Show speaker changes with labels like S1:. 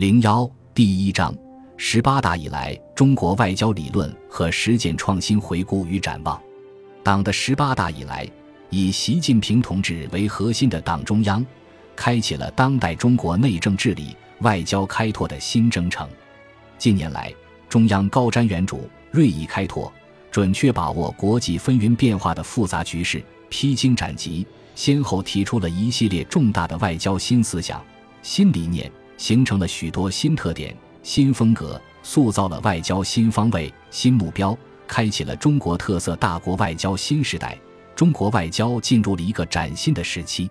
S1: 零幺第一章：十八大以来中国外交理论和实践创新回顾与展望。党的十八大以来，以习近平同志为核心的党中央，开启了当代中国内政治理、外交开拓的新征程。近年来，中央高瞻远瞩、锐意开拓，准确把握国际纷纭变化的复杂局势，披荆斩棘，先后提出了一系列重大的外交新思想、新理念。形成了许多新特点、新风格，塑造了外交新方位、新目标，开启了中国特色大国外交新时代。中国外交进入了一个崭新的时期。